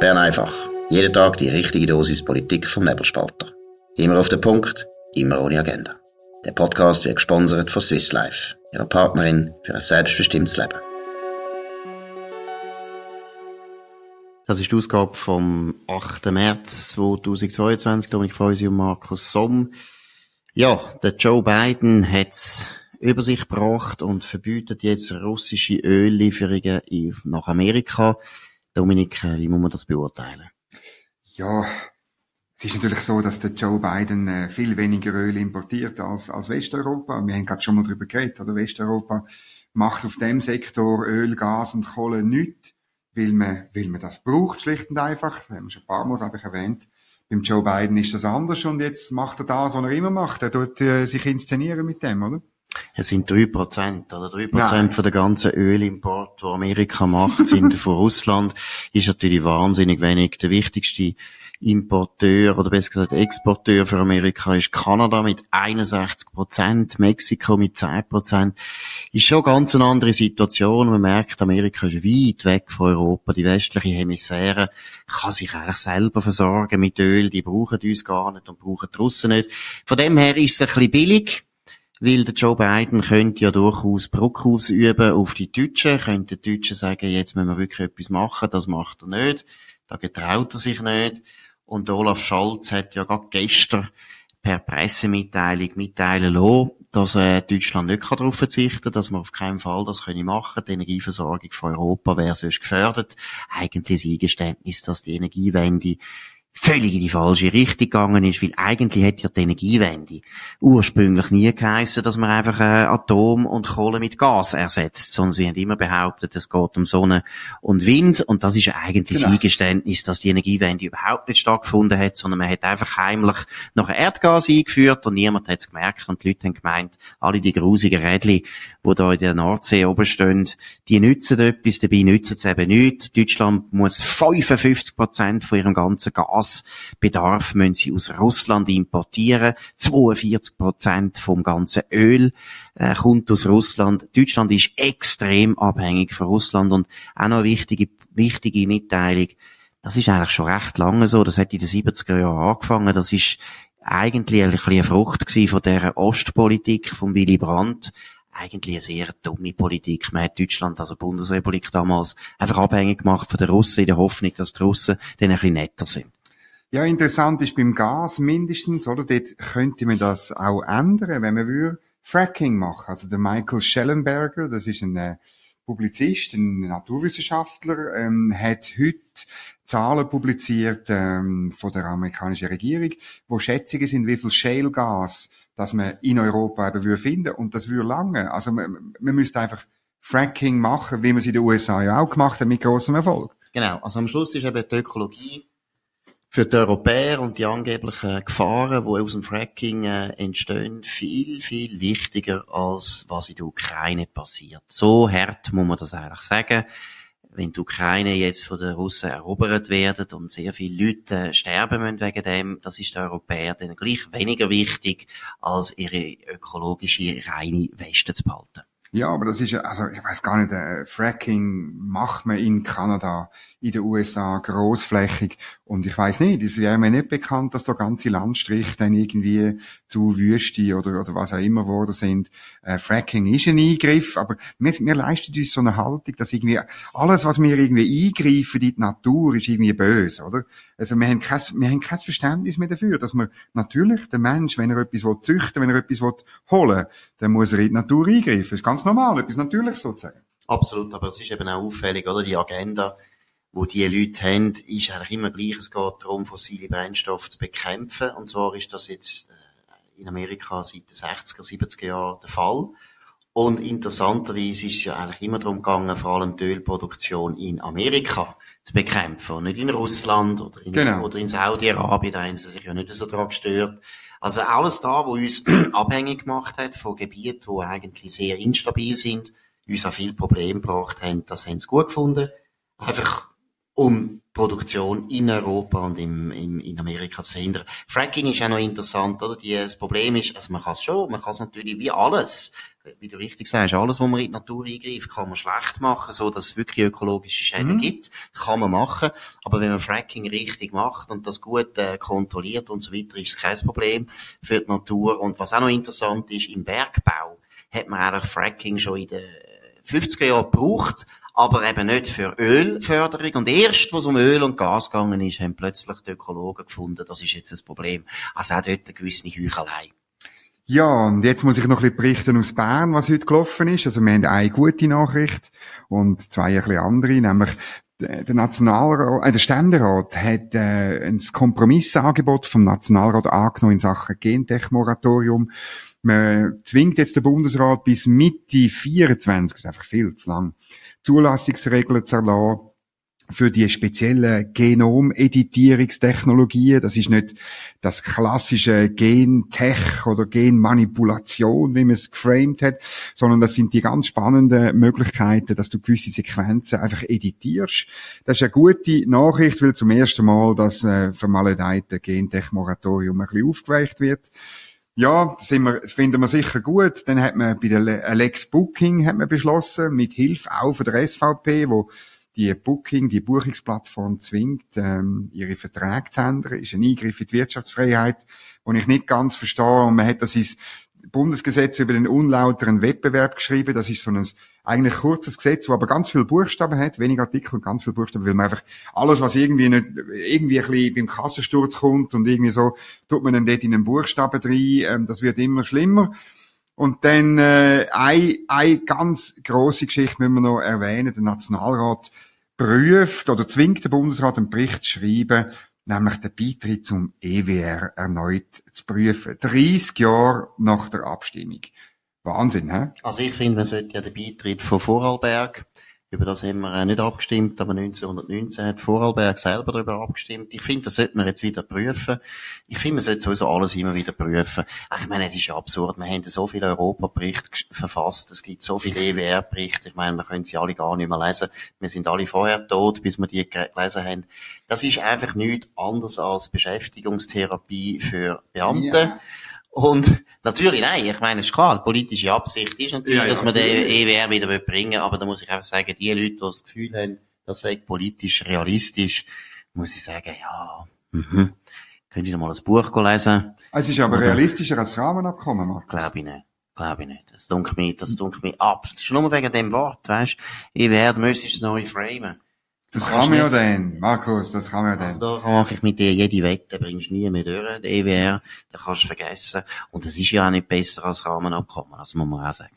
Bern einfach. Jeden Tag die richtige Dosis Politik vom Nebelspalter. Immer auf den Punkt, immer ohne Agenda. Der Podcast wird gesponsert von Swiss Life, ihrer Partnerin für ein selbstbestimmtes Leben. Das ist die Ausgabe vom 8. März 2022. Dominik Feusi und Markus Somm. Ja, der Joe Biden hat über sich gebracht und verbietet jetzt russische Öllieferungen nach Amerika. Dominik, äh, wie muss man das beurteilen? Ja, es ist natürlich so, dass der Joe Biden äh, viel weniger Öl importiert als, als Westeuropa. Wir haben gerade schon mal darüber geredet, oder? Westeuropa macht auf dem Sektor Öl, Gas und Kohle nichts, weil man, weil man das braucht, schlicht und einfach. Das haben wir schon ein paar Mal, glaube ich, erwähnt. Beim Joe Biden ist das anders und jetzt macht er das, was er immer macht. Er tut äh, sich inszenieren mit dem, oder? Es sind drei Prozent, oder? Drei Prozent von der ganzen Ölimport, die Amerika macht, sind von Russland. Ist natürlich wahnsinnig wenig. Der wichtigste Importeur oder besser gesagt Exporteur für Amerika ist Kanada mit 61 Prozent, Mexiko mit 10 Prozent. Ist schon ganz eine andere Situation. Man merkt, Amerika ist weit weg von Europa. Die westliche Hemisphäre kann sich eigentlich selber versorgen mit Öl. Die brauchen uns gar nicht und brauchen die Russen nicht. Von dem her ist es ein bisschen billig. Weil der Joe Biden könnte ja durchaus Druck ausüben auf die Deutschen, könnte die Deutschen sagen, jetzt müssen wir wirklich etwas machen, das macht er nicht, da getraut er sich nicht. Und Olaf Scholz hat ja gerade gestern per Pressemitteilung mitteilen lassen, dass äh, Deutschland nicht darauf verzichten kann, dass man auf keinen Fall das können machen Die Energieversorgung von Europa wäre sonst gefördert. Eigentlich ein Eingeständnis, dass die Energiewende völlig in die falsche Richtung gegangen ist, weil eigentlich hätte ja die Energiewende ursprünglich nie geheissen, dass man einfach äh, Atom und Kohle mit Gas ersetzt, sondern sie haben immer behauptet, es geht um Sonne und Wind und das ist ja eigentlich genau. das Eingeständnis, dass die Energiewende überhaupt nicht stattgefunden hat, sondern man hat einfach heimlich noch Erdgas eingeführt und niemand hat es gemerkt und die Leute haben gemeint, alle die grusigen Rädchen, die da in der Nordsee oben stehen, die nützen etwas, dabei nützen sie eben nichts. Deutschland muss 55 Prozent von ihrem ganzen Gasbedarf müssen sie aus Russland importieren. 42 Prozent vom ganzen Öl äh, kommt aus Russland. Deutschland ist extrem abhängig von Russland und auch noch eine wichtige, wichtige Mitteilung. Das ist eigentlich schon recht lange so. Das hat in den 70er Jahren angefangen. Das ist eigentlich ein bisschen eine Frucht von der Ostpolitik von Willy Brandt eigentlich eine sehr dumme Politik. Man hat Deutschland, also Bundesrepublik damals, einfach abhängig gemacht von den Russen in der Hoffnung, dass die Russen dann ein bisschen netter sind. Ja, interessant ist beim Gas mindestens, oder? Dort könnte man das auch ändern, wenn man würde Fracking machen. Also der Michael Schellenberger, das ist ein äh, Publizist, ein Naturwissenschaftler, ähm, hat heute Zahlen publiziert ähm, von der amerikanischen Regierung, wo Schätzungen sind, wie viel Shale Gas dass man in Europa eben würde finden und das würde lange. Also man, man müsste einfach Fracking machen, wie man es in den USA ja auch gemacht hat, mit großem Erfolg. Genau, also am Schluss ist eben die Ökologie für die Europäer und die angeblichen Gefahren, die aus dem Fracking äh, entstehen, viel, viel wichtiger als was in der Ukraine passiert. So hart muss man das eigentlich sagen wenn die Ukraine jetzt von den Russen erobert werden und sehr viele Leute sterben müssen wegen dem, das ist den Europäern dann gleich weniger wichtig, als ihre ökologische reine Weste zu behalten. Ja, aber das ist also ich weiß gar nicht, äh, Fracking macht man in Kanada, in den USA großflächig und ich weiß nicht, es wäre mir nicht bekannt, dass da ganze Landstriche dann irgendwie zu Wüste oder, oder was auch immer geworden sind. Äh, Fracking ist ein Eingriff, aber wir, wir leisten uns so eine Haltung, dass irgendwie alles, was wir irgendwie eingreifen in die Natur, ist irgendwie böse, oder? Also wir haben kein, wir haben kein Verständnis mehr dafür, dass man natürlich, der Mensch, wenn er etwas züchten will, wenn er etwas holen will, dann muss er in die Natur eingreifen. Das ist ganz normal, etwas Natürliches sozusagen. Absolut, aber es ist eben auch auffällig, oder? Die Agenda wo die Leute haben, ist eigentlich immer gleich. Es geht darum, fossile Brennstoffe zu bekämpfen. Und zwar ist das jetzt äh, in Amerika seit den 60er, 70er Jahren der Fall. Und interessanterweise ist es ja eigentlich immer darum gegangen, vor allem die Ölproduktion in Amerika zu bekämpfen und nicht in Russland oder in, genau. oder in Saudi-Arabien, da haben sie sich ja nicht so daran gestört. Also alles da, wo uns abhängig gemacht hat von Gebieten, wo eigentlich sehr instabil sind, uns auch viel Probleme gebracht haben, das haben sie gut gefunden. Einfach um Produktion in Europa und im, im, in Amerika zu verhindern. Fracking ist auch noch interessant, oder? Die, das Problem ist, also man kann es schon, man kann es natürlich wie alles, wie du richtig sagst, alles, wo man in die Natur eingreift, kann man schlecht machen, so dass es wirklich ökologische Schäden mhm. gibt, kann man machen. Aber wenn man Fracking richtig macht und das gut äh, kontrolliert und so weiter, ist es kein Problem für die Natur. Und was auch noch interessant ist, im Bergbau hat man eigentlich Fracking schon in den 50er Jahren gebraucht, aber eben nicht für Ölförderung. Und erst, wo es um Öl und Gas gegangen ist, haben plötzlich die Ökologen gefunden, das ist jetzt das Problem. Also auch dort eine gewisse Heuchelei. Ja, und jetzt muss ich noch ein bisschen berichten aus Bern, was heute gelaufen ist. Also wir haben eine gute Nachricht und zwei ein bisschen andere, nämlich der Nationalrat, äh, der Ständerat hat äh, ein Kompromissangebot vom Nationalrat angenommen in Sachen Gentech-Moratorium. Man zwingt jetzt den Bundesrat bis Mitte 24, das ist einfach viel zu lang, Zulassungsregeln zu erlassen für die speziellen Genomeditierungstechnologien. Das ist nicht das klassische Gentech oder Genmanipulation, wie man es geframed hat, sondern das sind die ganz spannenden Möglichkeiten, dass du gewisse Sequenzen einfach editierst. Das ist eine gute Nachricht, weil zum ersten Mal das äh, vermaledeite Gentech-Moratorium ein bisschen aufgeweicht wird. Ja, das, wir, das finden wir sicher gut. Dann hat man bei der Lex Booking hat man beschlossen, mit Hilfe auch von der SVP, wo die Booking, die Buchungsplattform zwingt, ähm, ihre Verträge zu ändern, ist ein Eingriff in die Wirtschaftsfreiheit, den ich nicht ganz verstehe. Und man hat das ins Bundesgesetz über den unlauteren Wettbewerb geschrieben. Das ist so ein eigentlich kurzes Gesetz, wo aber ganz viel Buchstaben hat, wenig Artikel und ganz viel Buchstaben, weil man einfach alles, was irgendwie nicht, irgendwie ein bisschen beim Kassensturz kommt und irgendwie so, tut man dann dort in einen Buchstaben rein, ähm, das wird immer schlimmer. Und dann äh, eine, eine ganz große Geschichte müssen wir noch erwähnen. Der Nationalrat prüft oder zwingt den Bundesrat einen Bericht zu schreiben, nämlich den Beitritt zum EWR erneut zu prüfen. 30 Jahre nach der Abstimmung. Wahnsinn, hä? Also ich finde, man sollte ja den Beitritt von Vorarlberg, über das haben wir nicht abgestimmt, aber 1919 hat Vorarlberg selber darüber abgestimmt. Ich finde, das sollte man jetzt wieder prüfen. Ich finde, man sollte sowieso alles immer wieder prüfen. Ich meine, es ist ja absurd. Wir haben so viele Europaberichte verfasst. Es gibt so viele EWR-Berichte. Ich meine, wir können sie alle gar nicht mehr lesen. Wir sind alle vorher tot, bis wir die gelesen haben. Das ist einfach nichts anderes als Beschäftigungstherapie für Beamte. Ja. Und natürlich, nein, ich meine, es ist klar, die politische Absicht ist natürlich, ja, ja, dass man den EWR wieder bringen will, aber da muss ich einfach sagen, die Leute, die das Gefühl haben, das sei politisch realistisch, muss ich sagen, ja, mhm. Könnt ihr mal ein Buch lesen? Es ist aber Oder, realistischer als das Rahmenabkommen, Markus. Glaube ich nicht. Glaube ich nicht. Das dunkelt mich, das dunkelt mich ab. Das ist nur wegen dem Wort, weißt du? EWR, du müsstest es neu framen. Das kann man ja dann, Markus, das kann man ja dann. Also da mache ich mit dir jede Wette, bringst nie mehr durch, der EWR, da kannst du vergessen. Und es ist ja auch nicht besser als Rahmenabkommen, das muss man auch sagen.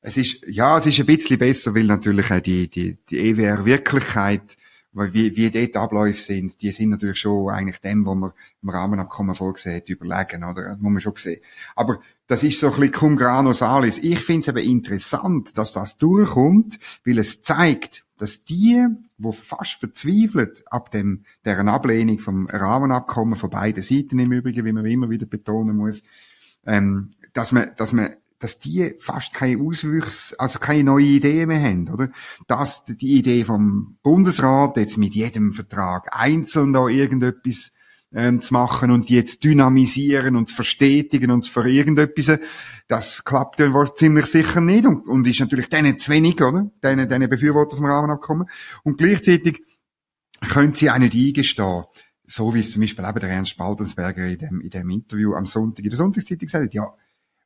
Es ist, ja, es ist ein bisschen besser, weil natürlich auch die, die, die EWR-Wirklichkeit, weil wie, wie dort Abläufe sind, die sind natürlich schon eigentlich dem, was man im Rahmenabkommen vorgesehen hat, überlegen, oder? Das muss man schon sehen. Aber das ist so ein bisschen cum grano salis. Ich finde es eben interessant, dass das durchkommt, weil es zeigt, dass die, wo fast verzweifelt ab dem, deren Ablehnung vom Rahmenabkommen von beiden Seiten im Übrigen, wie man immer wieder betonen muss, ähm, dass man, dass man, dass die fast keine Auswüchse, also keine neue Idee mehr haben, oder? Dass die Idee vom Bundesrat jetzt mit jedem Vertrag einzeln da irgendetwas ähm, zu machen und die jetzt dynamisieren und zu verstetigen und für irgendetwas, das klappt ja wohl ziemlich sicher nicht und, und ist natürlich denen zu wenig, oder? Denen, denen Befürworter vom Rahmenabkommen. Und gleichzeitig können sie auch nicht eingestehen, so wie es zum Beispiel eben der Ernst Spaltensberger in dem, in dem Interview am Sonntag in der Sonntagszeitung gesagt hat, ja,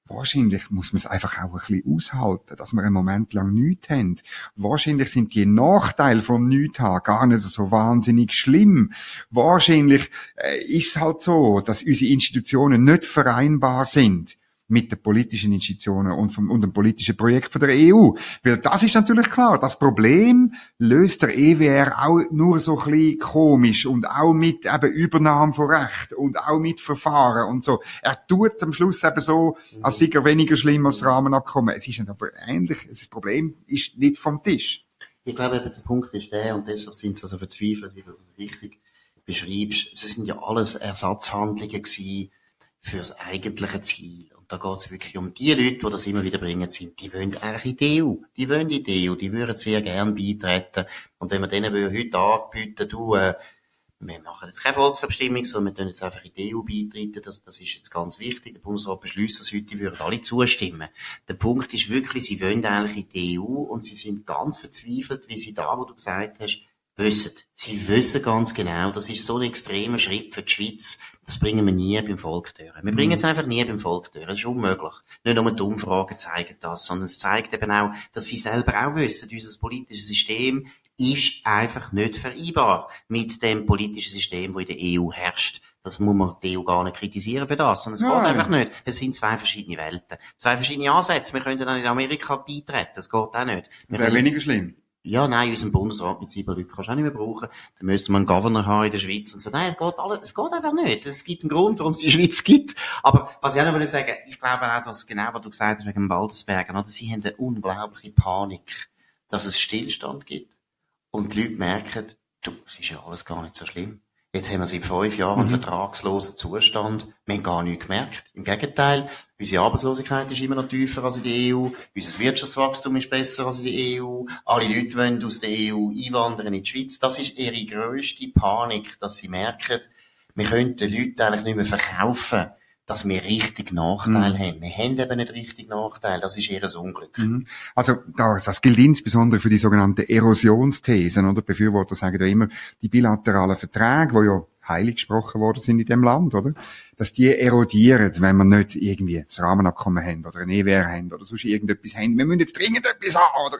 Wahrscheinlich muss man es einfach auch ein bisschen aushalten, dass wir einen Moment lang nichts haben. Wahrscheinlich sind die Nachteile vom Nichts haben gar nicht so wahnsinnig schlimm. Wahrscheinlich äh, ist es halt so, dass unsere Institutionen nicht vereinbar sind mit den politischen Institutionen und, vom, und dem politischen Projekt von der EU. Weil das ist natürlich klar, das Problem löst der EWR auch nur so ein bisschen komisch und auch mit eben Übernahme von Recht und auch mit Verfahren und so. Er tut am Schluss eben so, als sei er weniger schlimm als das Rahmenabkommen. Es ist aber ähnlich, das Problem ist nicht vom Tisch. Ich glaube, der Punkt ist der, und deshalb sind sie so verzweifelt, wie du das richtig beschreibst. Es sind ja alles Ersatzhandlungen gewesen für das eigentliche Ziel da geht es wirklich um die Leute, die das immer wieder bringen, sind, die wollen eigentlich in die EU. Die wollen in die EU, die würden sehr gern beitreten. Und wenn wir denen heute anbieten, du, äh, wir machen jetzt keine Volksabstimmung, sondern wir tun jetzt einfach in die EU beitreten. Das, das ist jetzt ganz wichtig. Der Bundesrat beschließt das heute, würden alle zustimmen. Der Punkt ist wirklich, sie wollen eigentlich in die EU und sie sind ganz verzweifelt, wie sie da, wo du gesagt hast, wissen. Sie wissen ganz genau, das ist so ein extremer Schritt für die Schweiz. Das bringen wir nie beim Volk durch. Wir bringen es einfach nie beim Volk durch. Das ist unmöglich. Nicht nur die Umfragen zeigen das, sondern es zeigt eben auch, dass sie selber auch wissen, unser politisches System ist einfach nicht vereinbar mit dem politischen System, das in der EU herrscht. Das muss man die EU gar nicht kritisieren für das, sondern es Nein. geht einfach nicht. Es sind zwei verschiedene Welten. Zwei verschiedene Ansätze. Wir könnten dann in Amerika beitreten. Das geht auch nicht. Wäre weniger schlimm. Ja, nein, unseren Bundesrat mit sieben Leuten kannst du auch nicht mehr brauchen. Dann müsste man einen Governor haben in der Schweiz und so. Nein, es geht alles, es geht einfach nicht. Es gibt einen Grund, warum es die Schweiz gibt. Aber was ich auch noch sagen ich glaube auch, dass genau, was du gesagt hast wegen Waldesbergen, oder? Sie haben eine unglaubliche Panik, dass es Stillstand gibt. Und die Leute merken, du, es ist ja alles gar nicht so schlimm. Jetzt haben wir seit fünf Jahren einen mhm. vertragslosen Zustand. Wir haben gar nichts gemerkt. Im Gegenteil, unsere Arbeitslosigkeit ist immer noch tiefer als in der EU. Unser Wirtschaftswachstum ist besser als in der EU. Alle Leute wollen aus der EU einwandern in die Schweiz. Das ist ihre grösste Panik, dass sie merken, wir können den Leuten eigentlich nicht mehr verkaufen, dass wir richtig Nachteil mhm. haben. Wir haben eben nicht richtig Nachteil. Das ist eher ein Unglück. Mhm. Also, das, das gilt insbesondere für die sogenannten Erosionsthesen, oder? Befürworter sagen ja immer, die bilateralen Verträge, die ja heilig gesprochen worden sind in dem Land, oder? Dass die erodieren, wenn wir nicht irgendwie das Rahmenabkommen haben oder ein EWR haben oder sonst irgendetwas haben. Wir müssen jetzt dringend etwas haben, oder?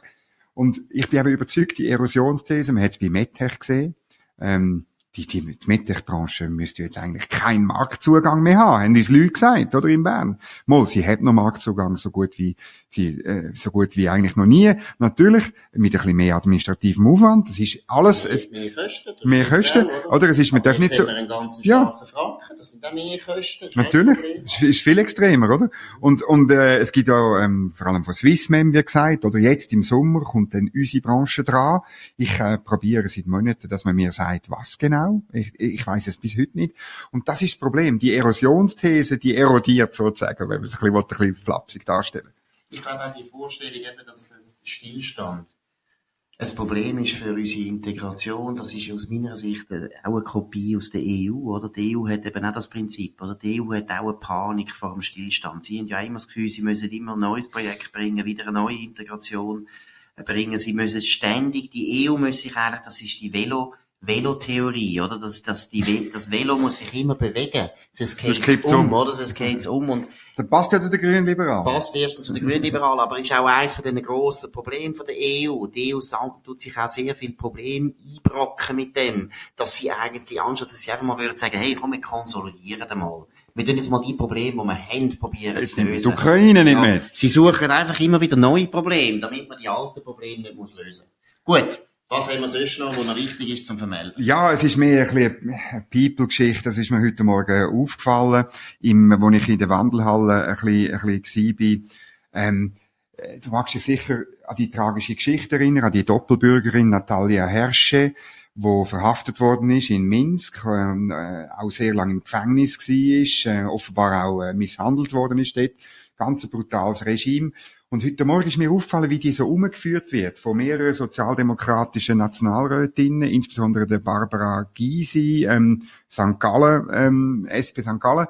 Und ich bin aber überzeugt, die Erosionsthese, man hat es bei MedTech gesehen, ähm, die, die, Medtech-Branche müsste jetzt eigentlich keinen Marktzugang mehr haben, haben uns Leute gesagt, oder in Bern. Mal, sie hat noch Marktzugang so gut wie, sie, äh, so gut wie eigentlich noch nie. Natürlich, mit ein bisschen mehr administrativem Aufwand. Das ist alles, mehr, es, mehr Kosten. Mehr Kosten, oder? oder? Es ist, man darf nicht so, ja. Franken, das sind auch mehr Kosten. Natürlich. Es ist viel extremer, oder? Und, und, äh, es gibt ja, ähm, vor allem von Swissmem, wie gesagt, oder jetzt im Sommer kommt dann unsere Branche dran. Ich, äh, probiere seit Monaten, dass man mir sagt, was genau genau? Ich, ich weiß es bis heute nicht. Und das ist das Problem. Die Erosionsthese, die erodiert sozusagen, wenn man es ein bisschen, ein bisschen flapsig darstellen Ich glaube auch die Vorstellung eben, dass das Stillstand ein Problem ist für unsere Integration. Das ist aus meiner Sicht auch eine Kopie aus der EU, oder? Die EU hat eben auch das Prinzip, oder? Die EU hat auch eine Panik vor dem Stillstand. Sie haben ja immer das Gefühl, sie müssen immer ein neues Projekt bringen, wieder eine neue Integration bringen. Sie müssen ständig, die EU muss sich eigentlich, das ist die Velo, Velotheorie, oder? Das, das, die, das Velo muss sich immer bewegen. Sonst geht es um, um, oder? Sonst geht um. Und das passt ja zu den Grünen Liberalen. Passt erstens zu den Grünen Liberalen, aber ist auch eines von den grossen Problemen von der EU. Die EU tut sich auch sehr viel Probleme einbrocken mit dem, dass sie eigentlich, anstatt dass sie einfach mal würden sagen, hey, komm, wir konsolidieren mal. Wir tun jetzt mal die Probleme, die wir haben, probieren zu lösen. Die Ukraine nicht mehr. Ja, sie suchen einfach immer wieder neue Probleme, damit man die alten Probleme nicht muss lösen muss. Gut. Was haben wir sonst noch, was noch wichtig ist zum Vermelden? Ja, es ist mehr ein bisschen eine People-Geschichte. Das ist mir heute Morgen aufgefallen, im, wo ich in der Wandelhalle ein bisschen, ein bisschen war. Ähm, du magst dich sicher an die tragische Geschichte erinnern, an die Doppelbürgerin Natalia Hersche, wo verhaftet worden ist in Minsk, äh, auch sehr lange im Gefängnis war, äh, offenbar auch äh, misshandelt worden ist dort. Ganz brutales Regime. Und heute Morgen ist mir aufgefallen, wie die so umgeführt wird von mehreren sozialdemokratischen Nationalrätinnen, insbesondere der Barbara Gysi, ähm, St. Gallen, ähm, SP St. Gallen.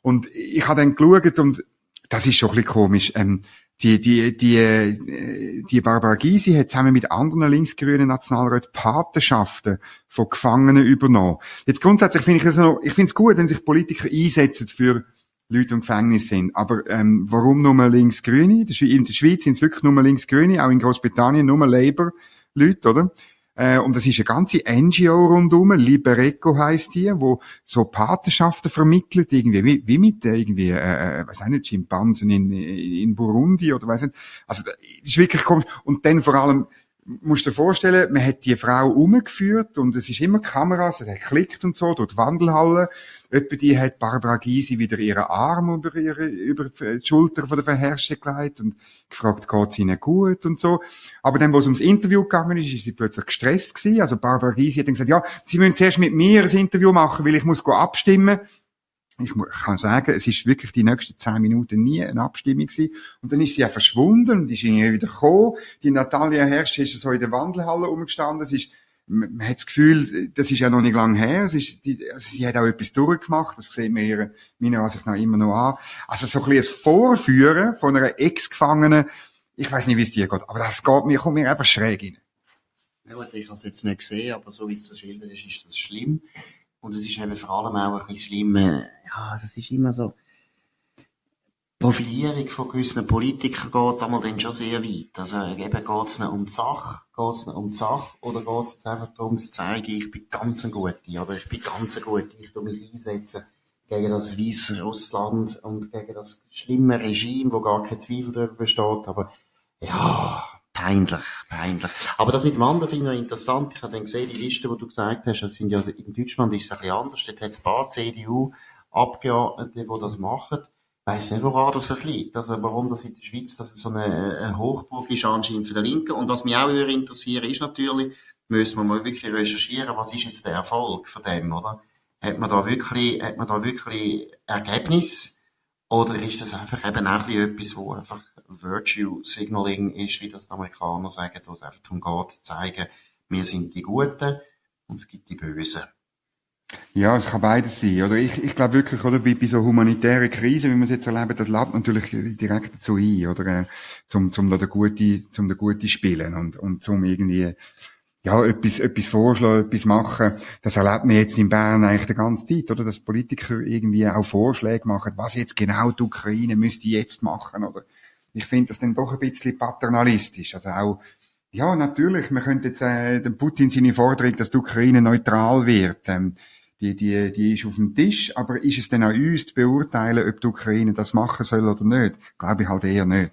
Und ich habe dann geschaut und das ist schon ein bisschen komisch. Ähm, die, die, die, äh, die Barbara Gysi hat zusammen mit anderen linksgrünen Nationalräten Patenschaften von Gefangenen übernommen. Jetzt grundsätzlich finde ich es noch, ich finde es gut, wenn sich Politiker einsetzen für Leute im Gefängnis sind. Aber ähm, warum nur Linksgrüne? In der Schweiz sind es wirklich nur Linksgrüne, auch in Großbritannien nur Labour-Leute, oder? Äh, und das ist eine ganze NGO rundum, Libereco heißt die, wo so Patenschaften vermittelt, irgendwie wie, wie mit äh, irgendwie, äh, äh, weiß ich nicht, Schimpansen in, in Burundi oder weiß nicht. Also das ist wirklich komisch. Und dann vor allem musst dir vorstellen, man hat die Frau umgeführt und es ist immer Kameras, es hat geklickt und so durch die Wandelhalle. Etwa die hat Barbara Gysi wieder ihren Arm über ihre, über die Schulter von der Verherrscher gelegt und gefragt, geht's ihnen gut und so. Aber dann, wo es ums Interview gegangen ist, ist sie plötzlich gestresst gewesen. Also Barbara Gysi hat dann gesagt, ja, sie müssen zuerst mit mir ein Interview machen, weil ich muss abstimmen. Ich kann sagen, es ist wirklich die nächsten zehn Minuten nie eine Abstimmung gewesen. Und dann ist sie ja verschwunden und ist irgendwie wieder gekommen. Die Natalia Herrsch ist so in der Wandelhalle umgestanden. Es ist, man, man hat das Gefühl, das ist ja noch nicht lange her. Es ist, die, also sie hat auch etwas durchgemacht. Das sieht man ihre, meiner Ansicht nach immer noch an. Also so ein bisschen ein Vorführen von einer Ex-Gefangenen. Ich weiß nicht, wie es dir geht, aber das geht mir, kommt mir einfach schräg rein. Ja gut, ich habe es jetzt nicht gesehen, aber so wie es zu schildern ist, ist das schlimm. Und es ist eben vor allem auch ein bisschen schlimm, äh, ja, das ist immer so, Profilierung von gewissen Politikern geht einmal dann schon sehr weit. Also eben geht es um die Sache, geht es um die Sache, oder geht es einfach darum zu zeigen, ich bin ganz ein Guter, oder ich bin ganz ein Guter, ich tu mich einsetzen gegen das weiße Russland und gegen das schlimme Regime, wo gar kein Zweifel darüber besteht, aber ja, Peinlich, peinlich. Aber das mit dem anderen finde ich interessant. Ich habe dann gesehen, die Liste, die du gesagt hast, das sind ja, in Deutschland ist es ein bisschen anders. Dort hat es ein paar CDU-Abgeordnete, die das machen. Ich weiss nicht, woran das liegt. Also, warum das in der Schweiz, dass es so eine, eine Hochburg ist anscheinend für den Linken. Und was mich auch interessiert, ist natürlich, müssen wir mal wirklich recherchieren, was ist jetzt der Erfolg von dem, oder? Hat man da wirklich, hat man da wirklich Ergebnis? Oder ist das einfach eben auch ein bisschen etwas, wo einfach Virtue Signaling ist, wie das die Amerikaner sagen, wo es einfach darum geht, zu zeigen, wir sind die Guten und es gibt die Bösen. Ja, es kann beides sein. Oder ich, ich glaube wirklich, oder bei, bei so humanitären Krisen, wie wir es jetzt erleben, das lädt natürlich direkt dazu ein, oder äh, zum, zum da der Gute, zum der Gute spielen und, und zum irgendwie ja, etwas, etwas vorschlagen, etwas machen. Das erlebt man jetzt in Bern eigentlich die ganze Zeit, oder? Dass Politiker irgendwie auch Vorschläge machen, was jetzt genau die Ukraine müsste jetzt machen, oder? Ich finde das dann doch ein bisschen paternalistisch. Also auch, ja, natürlich, man könnte jetzt äh, den Putin seine Forderung, dass die Ukraine neutral wird, ähm, die, die, die ist auf dem Tisch, aber ist es denn an uns zu beurteilen, ob die Ukraine das machen soll oder nicht? Glaube ich halt eher nicht.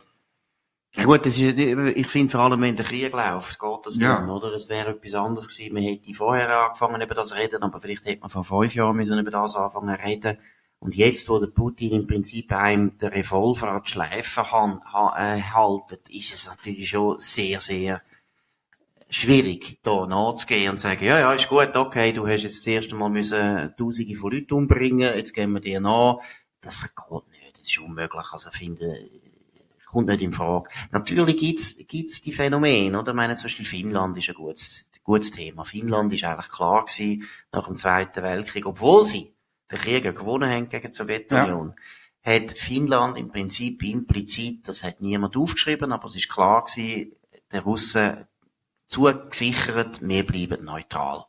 Ja gut, das ist, ich finde vor allem, wenn der Krieg läuft, geht das ja. nicht, oder? Es wäre etwas anderes gewesen. Man hätte vorher angefangen, über das reden, aber vielleicht hätte man vor fünf Jahren müssen über das anfangen reden. Und jetzt, wo der Putin im Prinzip einem der Revolver an die Schleife äh, haltet, ist es natürlich schon sehr, sehr schwierig, da nachzugehen und zu sagen, ja, ja, ist gut, okay, du hast jetzt das erste Mal müssen Tausende von Leuten umbringen, jetzt gehen wir dir nach. Das geht nicht, das ist unmöglich. Also, finde, kommt nicht in Frage. Natürlich gibt's, gibt's die Phänomene, oder? Ich meine, zum Beispiel Finnland ist ein gutes, gutes Thema. Finnland ist eigentlich klar gewesen, nach dem Zweiten Weltkrieg, obwohl sie den Krieg gewonnen haben gegen die Sowjetunion, ja. hat Finnland im Prinzip implizit, das hat niemand aufgeschrieben, aber es ist klar gewesen, der Russen zugesichert, wir bleiben neutral.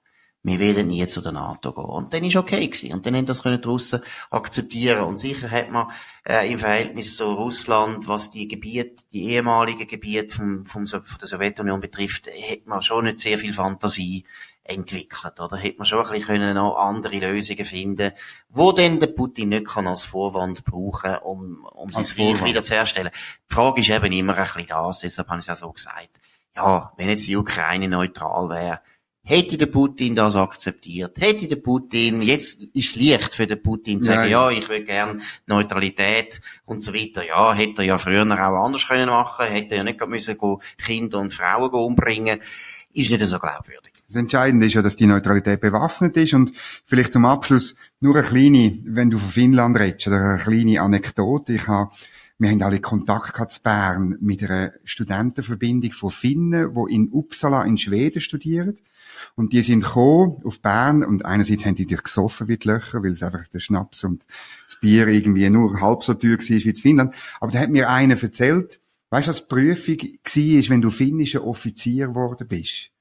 Wir werden nie zu der NATO gehen. Und dann ist okay gewesen. Und dann haben das können die Russen akzeptieren. Und sicher hat man äh, im Verhältnis zu Russland, was die Gebiete, die ehemaligen Gebiete vom, vom, von der Sowjetunion betrifft, hat man schon nicht sehr viel Fantasie entwickelt, oder? Hätte man schon ein bisschen können noch andere Lösungen finden, wo denn der Putin nicht kann als Vorwand brauchen, um, um sein Reich wieder zu erstellen. Die Frage ist eben immer ein bisschen das, deshalb habe ich es auch so gesagt. Ja, wenn jetzt die Ukraine neutral wäre, hätte der Putin das akzeptiert, hätte der Putin, jetzt ist es leicht für den Putin zu sagen, ja, ich will gern Neutralität und so weiter. Ja, hätte er ja früher auch anders können machen, hätte er ja nicht müssen Kinder und Frauen umbringen, ist nicht so glaubwürdig. Das Entscheidende ist ja, dass die Neutralität bewaffnet ist und vielleicht zum Abschluss nur eine kleine, wenn du von Finnland redest, oder eine kleine Anekdote. Ich habe, wir haben alle Kontakt gehabt zu Bern mit einer Studentenverbindung von Finnen, die in Uppsala in Schweden studieren. Und die sind gekommen auf Bern und einerseits haben die dich gesoffen wie die Löcher, weil es einfach der Schnaps und das Bier irgendwie nur halb so teuer war wie in Finnland. Aber da hat mir einer erzählt, weißt du, was die Prüfung war, wenn du finnischer Offizier geworden bist?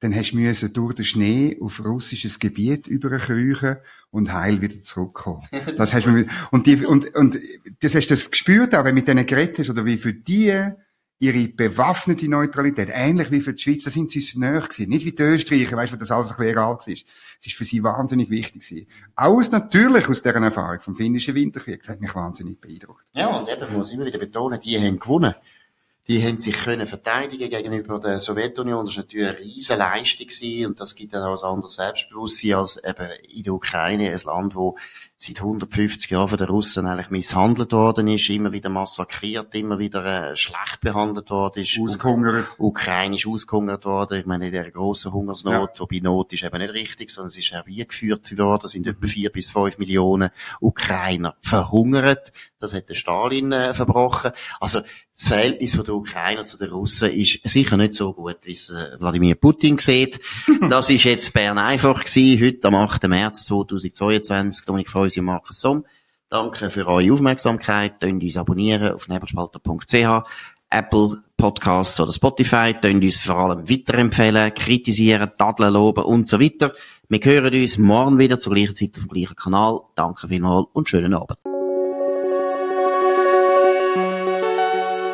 Dann hast du durch den Schnee auf russisches Gebiet überkriechen und heil wieder zurückkommen. Das hast du, und die, und, und, das hast du das gespürt, auch wenn du mit denen geredet hast, oder wie für die ihre bewaffnete Neutralität, ähnlich wie für die Schweiz, da sind sie uns näher gewesen. Nicht wie die Österreicher, weißt du, das alles ein bisschen egal war. Es ist für sie wahnsinnig wichtig gewesen. Aus, natürlich aus deren Erfahrung vom finnischen Winterkrieg. Das hat mich wahnsinnig beeindruckt. Ja, und eben, muss ich immer wieder betonen, die haben gewonnen die haben sich können verteidigen gegenüber der Sowjetunion. Das war natürlich eine riesen Leistung gewesen und das gibt dann auch ein anderes Selbstbewusstsein als eben in der Ukraine, ein Land, wo seit 150 Jahren von den Russen eigentlich misshandelt worden ist, immer wieder massakriert, immer wieder äh, schlecht behandelt worden ist. Ausgehungert. Ukrainisch ausgehungert worden. Ich meine, in der grossen Hungersnot, ja. wobei Not ist eben nicht richtig, sondern es ist herbeigeführt worden, sind etwa vier bis fünf Millionen Ukrainer verhungert. Das hat der Stalin äh, verbrochen. Also das Verhältnis von der Ukrainer zu den Russen ist sicher nicht so gut, wie es äh, Wladimir Putin sieht. Das ist jetzt Bern einfach gewesen, heute am 8. März 2022. Dominik Freusi und Markus Somm. Danke für eure Aufmerksamkeit. Könnt uns abonnieren auf nebelspalter.ch, Apple Podcasts oder Spotify. Könnt uns vor allem weiterempfehlen, kritisieren, tadeln, loben und so weiter. Wir hören uns morgen wieder zur gleichen Zeit auf dem gleichen Kanal. Danke vielmals und schönen Abend.